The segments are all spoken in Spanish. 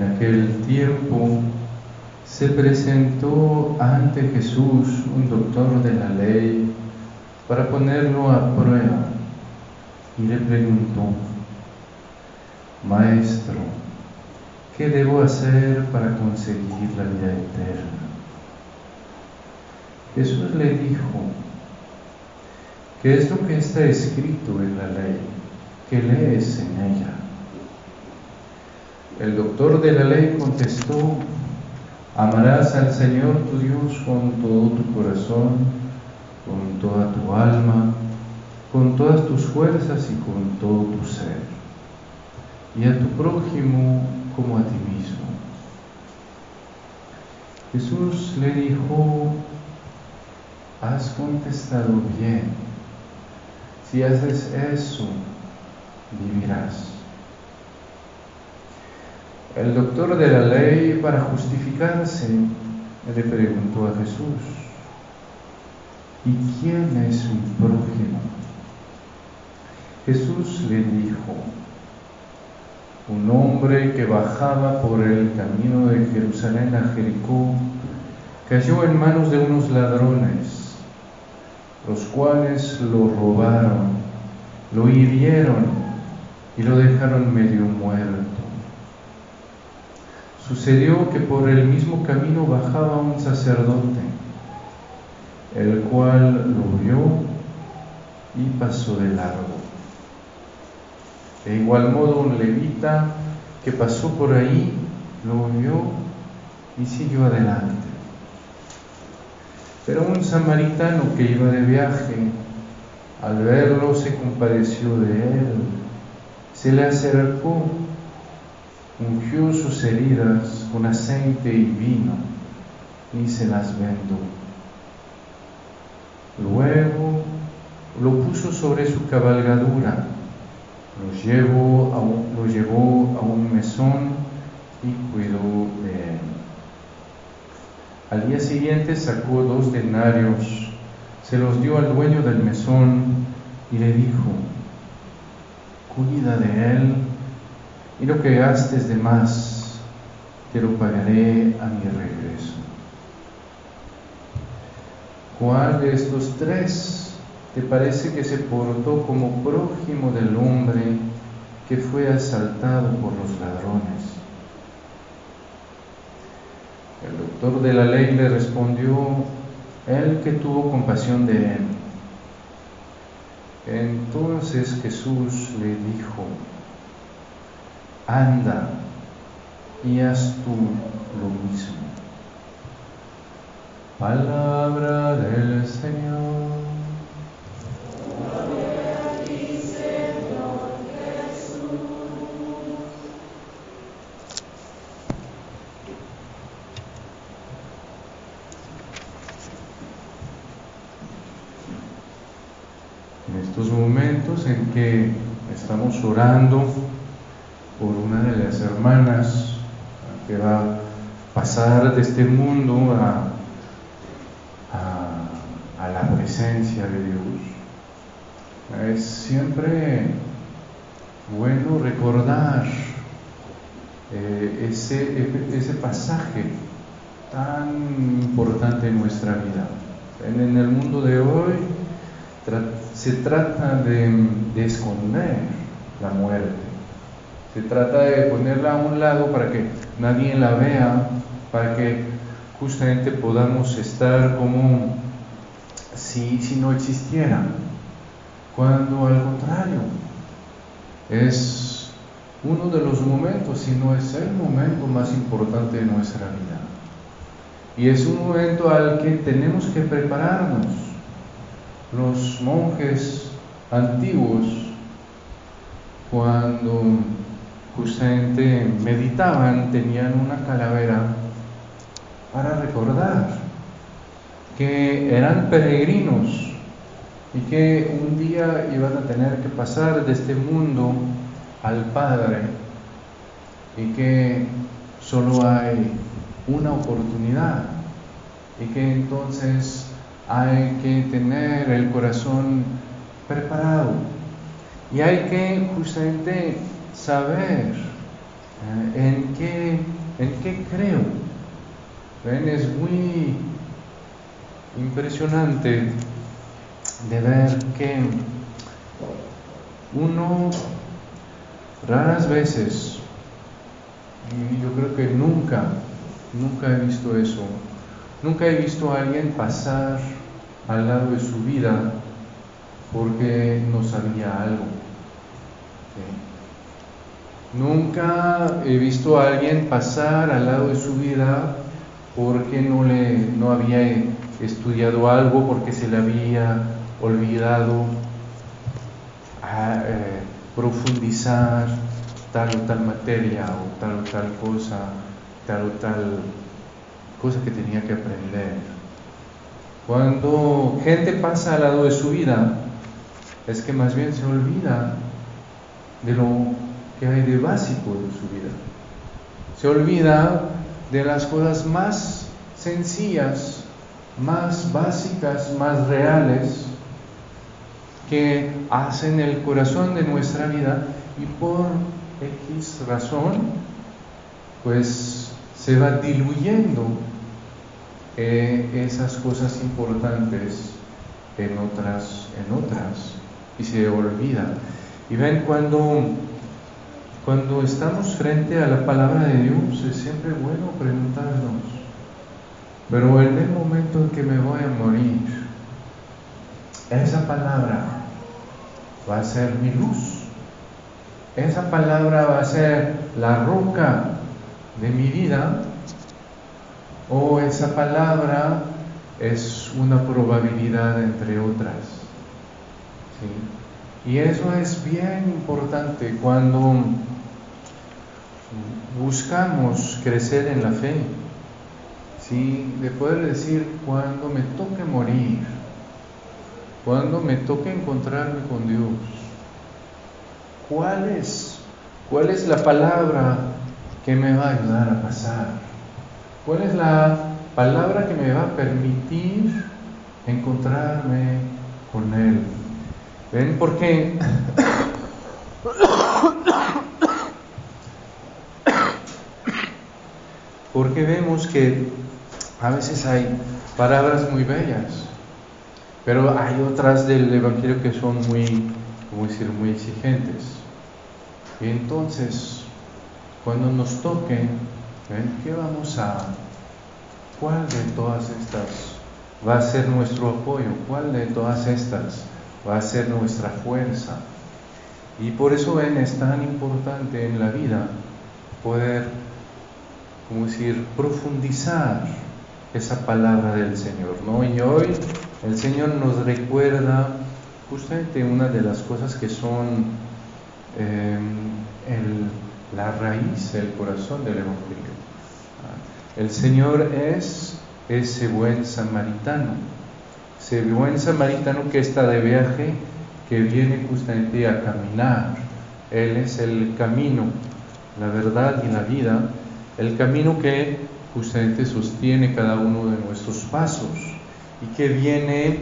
En aquel tiempo se presentó ante Jesús un doctor de la ley para ponerlo a prueba y le preguntó, Maestro, ¿qué debo hacer para conseguir la vida eterna? Jesús le dijo, ¿qué es lo que está escrito en la ley? ¿Qué lees en ella? El doctor de la ley contestó, amarás al Señor tu Dios con todo tu corazón, con toda tu alma, con todas tus fuerzas y con todo tu ser, y a tu prójimo como a ti mismo. Jesús le dijo, has contestado bien, si haces eso, vivirás. El doctor de la ley, para justificarse, le preguntó a Jesús, ¿y quién es mi prójimo? Jesús le dijo, un hombre que bajaba por el camino de Jerusalén a Jericó cayó en manos de unos ladrones, los cuales lo robaron, lo hirieron y lo dejaron medio muerto. Sucedió que por el mismo camino bajaba un sacerdote, el cual lo vio y pasó de largo. De igual modo un levita que pasó por ahí lo vio y siguió adelante. Pero un samaritano que iba de viaje, al verlo se compadeció de él, se le acercó ungió sus heridas con aceite y vino y se las vendó. Luego lo puso sobre su cabalgadura, lo llevó a un, lo llevó a un mesón y cuidó de él. Al día siguiente sacó dos denarios, se los dio al dueño del mesón y le dijo, cuida de él y lo que gastes de más, te lo pagaré a mi regreso. ¿Cuál de estos tres te parece que se portó como prójimo del hombre que fue asaltado por los ladrones? El doctor de la ley le respondió, el que tuvo compasión de él. Entonces Jesús le dijo, anda y haz tú lo mismo. Palabra del Señor. En estos momentos en que estamos orando, por hermanas que va a pasar de este mundo a, a, la presencia de Dios. Es siempre bueno recordar eh, ese, ese pasaje tan importante en nuestra vida. En, el mundo de hoy se trata de, de esconder la muerte se trata de ponerla a un lado para que nadie la vea, para que justamente podamos estar como si, si no existiera. Cuando al contrario, es uno de los momentos, si no es el momento más importante de nuestra vida. Y es un momento al que tenemos que prepararnos. Los monjes antiguos, cuando justamente meditaban, tenían una calavera para recordar que eran peregrinos y que un día iban a tener que pasar de este mundo al Padre y que solo hay una oportunidad y que entonces hay que tener el corazón preparado. Y hay que justamente saber Eh, ¿En qué, ¿En qué creo? ¿Ven? Es muy impresionante de ver que uno raras veces, y yo creo que nunca, nunca he visto eso, nunca he visto a alguien pasar al lado de su vida porque no sabía algo. Nunca he visto a alguien pasar al lado de su vida porque no, le, no había estudiado algo, porque se le había olvidado eh, profundizar tal o tal materia o tal o tal cosa, tal o tal cosa que tenía que aprender. Cuando gente pasa al lado de su vida, es que más bien se olvida de lo que hay de básico en su vida. Se olvida de las cosas más sencillas, más básicas, más reales que hacen el corazón de nuestra vida y por X razón pues se va diluyendo eh, esas cosas importantes en otras, en otras y se olvida. Y ven cuando cuando estamos frente a la palabra de Dios es siempre bueno preguntarnos, pero en el momento en que me voy a morir, esa palabra va a ser mi luz, esa palabra va a ser la roca de mi vida, o esa palabra es una probabilidad entre otras. ¿Sí? Y eso es bien importante cuando buscamos crecer en la fe, ¿sí? de poder decir cuando me toque morir, cuando me toque encontrarme con Dios, ¿cuál es, cuál es la palabra que me va a ayudar a pasar? ¿Cuál es la palabra que me va a permitir encontrarme con Él? ¿Ven? Porque porque vemos que a veces hay palabras muy bellas, pero hay otras del Evangelio que son muy, decir, muy exigentes. Y entonces, cuando nos toque, ¿qué vamos a, cuál de todas estas va a ser nuestro apoyo? ¿Cuál de todas estas va a ser nuestra fuerza? Y por eso, ven, es tan importante en la vida poder como decir, profundizar esa palabra del Señor, ¿no? Y hoy el Señor nos recuerda justamente una de las cosas que son em, la raíz, el corazón del Evangelio. El Señor es ese buen samaritano, ese buen samaritano que está de viaje, que viene justamente a caminar. Él es el camino, la verdad y la vida el camino que justamente sostiene cada uno de nuestros pasos y que viene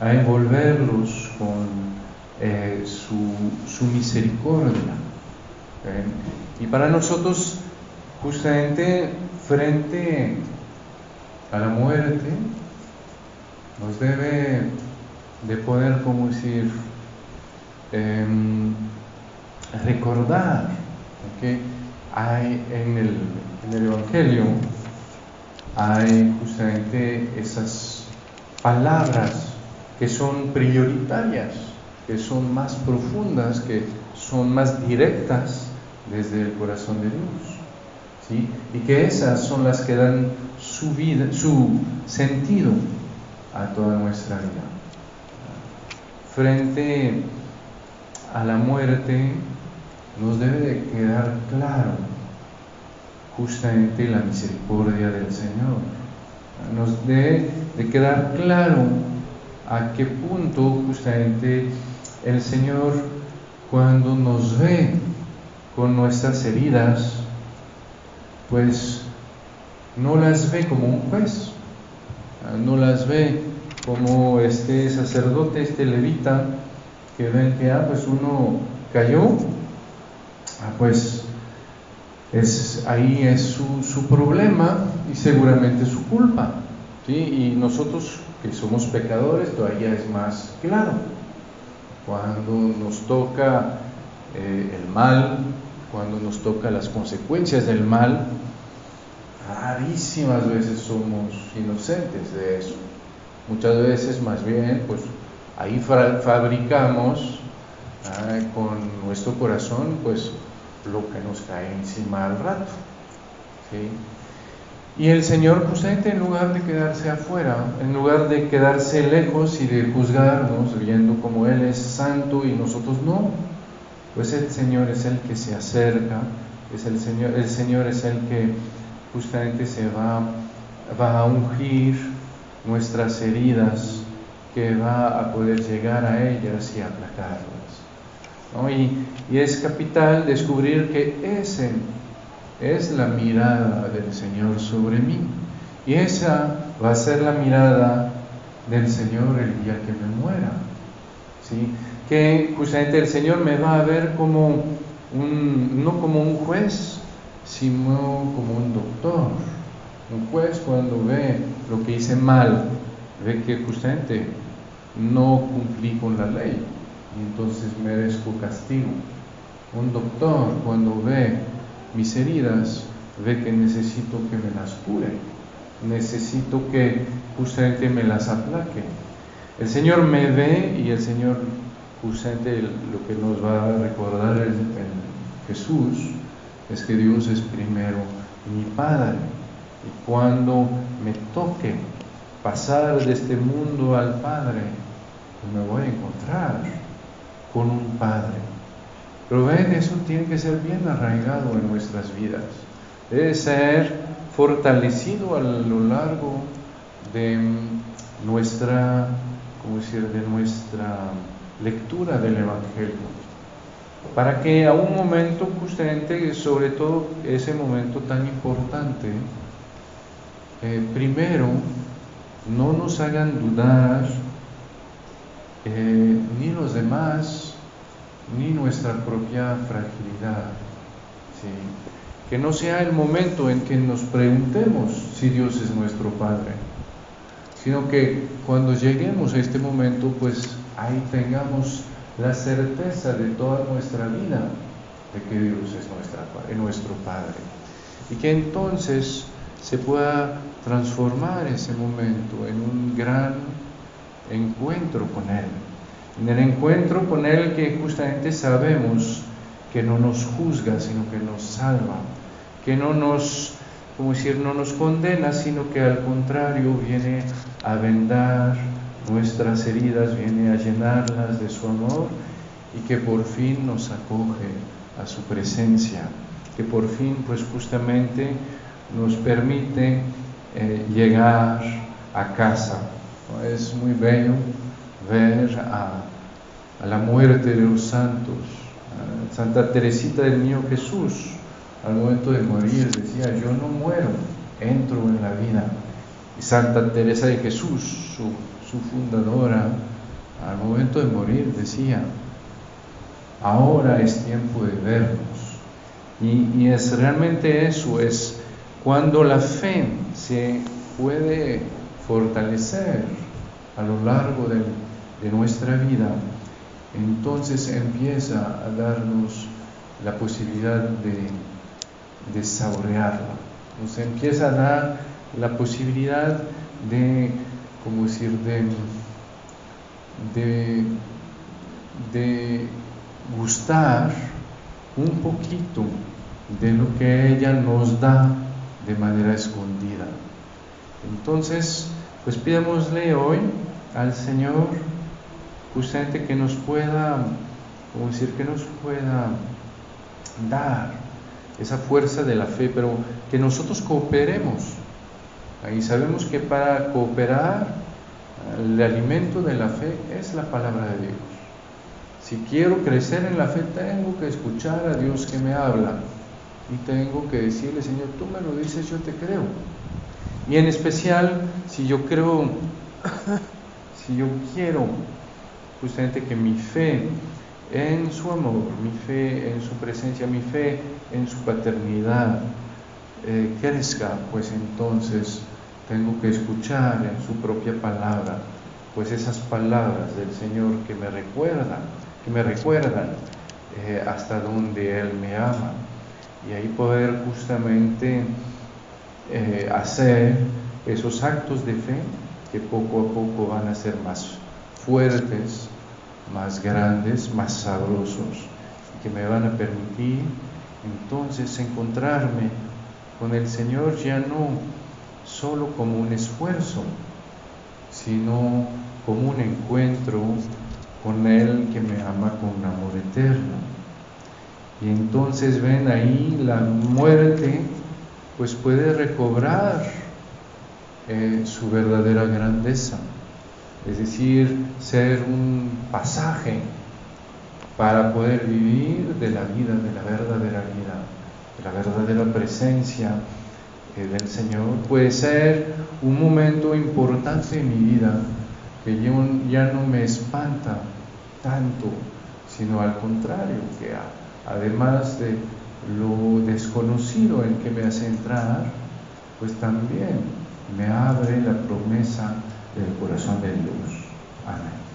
a envolverlos con eh, su, misericordia. Y para nosotros, justamente frente a la muerte, nos debe de poder, como decir, em, recordar que hay en el, en el Evangelio, hay justamente esas palabras que son prioritarias, que son más profundas, que son más directas desde el corazón de Dios. ¿sí? Y que esas son las que dan su, vida, su sentido a toda nuestra vida. Frente a la muerte, nos debe de quedar claro justamente la misericordia del Señor. Nos debe de quedar claro a qué punto justamente el Señor cuando nos ve con nuestras heridas, pues no las ve como un juez, no las ve como este sacerdote, este levita, que ven que, ah, pues uno cayó, Ah, pues es, ahí es su, su problema y seguramente su culpa. ¿sí? Y nosotros que somos pecadores todavía es más claro. Cuando nos toca eh, el mal, cuando nos toca las consecuencias del mal, rarísimas veces somos inocentes de eso. Muchas veces más bien, pues ahí fabricamos con nuestro corazón, pues lo que nos cae encima al rato. Y el Señor justamente en lugar de quedarse afuera, en lugar de quedarse lejos y de juzgarnos, viendo como Él es santo y nosotros no, pues el Señor es el que se acerca, es el Señor, el Señor es el que justamente se va, va a ungir nuestras heridas, que va a poder llegar a ellas y aplacarlas. Y, y es capital descubrir que ese es la mirada del Señor sobre mí. Y esa va a ser la mirada del Señor el día que me muera. ¿sí? Que justamente el Señor me va a ver como un, no como un juez, sino como un doctor. Un juez cuando ve lo que hice mal, ve que justamente no cumplí con la ley y entonces merezco castigo. Un doctor cuando ve mis heridas, ve que necesito que me las cure, necesito que justamente me las aplaque. El Señor me ve y el Señor justamente lo que nos va a recordar en Jesús es que Dios es primero mi Padre. Y cuando me toque pasar de este mundo al Padre, pues me voy a encontrar con un Padre pero ven, eso tiene que ser bien arraigado en nuestras vidas. Debe ser fortalecido a lo largo de nuestra, ¿cómo decir?, de nuestra lectura del Evangelio. Para que a un momento justamente, sobre todo ese momento tan importante, eh, primero no nos hagan dudar eh, ni los demás, ni nuestra propia fragilidad. Que no sea el momento en que nos preguntemos si Dios es nuestro Padre, sino que cuando lleguemos a este momento, pues ahí tengamos la certeza de toda nuestra vida de que Dios es nuestra, nuestro Padre. Y que entonces se pueda transformar ese momento en un gran encuentro con Él en el encuentro con Él que justamente sabemos que no nos juzga, sino que nos salva, que no nos, como decir, no nos condena, sino que al contrario viene a vendar nuestras heridas, viene a llenarlas de su amor y que por fin nos acoge a su presencia, que por fin pues justamente nos permite eh, llegar a casa. Es muy bello ver a, la muerte de los santos. Santa Teresita del Niño Jesús, al momento de morir, decía, yo no muero, entro en la vida. Y Santa Teresa de Jesús, su, fundadora, al momento de morir decía, ahora es tiempo de vernos. Y, es realmente eso, es cuando la fe se puede fortalecer a lo largo de nuestra vida, entonces empieza a darnos la posibilidad de, saborearla, nos empieza a dar la posibilidad de, como decir?, de, de, de gustar un poquito de lo que ella nos da de manera escondida. Entonces, pues pidámosle hoy al Señor justamente que nos pueda, como decir, que nos pueda dar esa fuerza de la fe, pero que nosotros cooperemos. Ahí sabemos que para cooperar, el alimento de la fe es la palabra de Dios. Si quiero crecer en la fe, tengo que escuchar a Dios que me habla y tengo que decirle, Señor, tú me lo dices, yo te creo. Y en especial, si yo creo, si yo quiero justamente que mi fe en su amor, mi fe en su presencia, mi fe en su paternidad eh, crezca, pues entonces tengo que escuchar en su propia palabra, pues esas palabras del Señor que me recuerdan, que me recuerdan eh, hasta donde Él me ama. Y ahí poder justamente eh, hacer esos actos de fe que poco a poco van a ser más fuertes, más grandes, más sabrosos, que me van a permitir entonces encontrarme con el Señor ya no solo como un esfuerzo, sino como un encuentro con Él que me ama con un amor eterno. Y entonces ven ahí la muerte, pues puede recobrar eh, su verdadera grandeza, es decir, ser un pasaje para poder vivir de la vida, de la verdadera vida, de la verdadera presencia eh, del Señor. Puede ser un momento importante en mi vida que ya no me espanta tanto, sino al contrario, que además de lo desconocido en que me hace entrar, pues también me abre la promesa del corazón de Dios. Amén.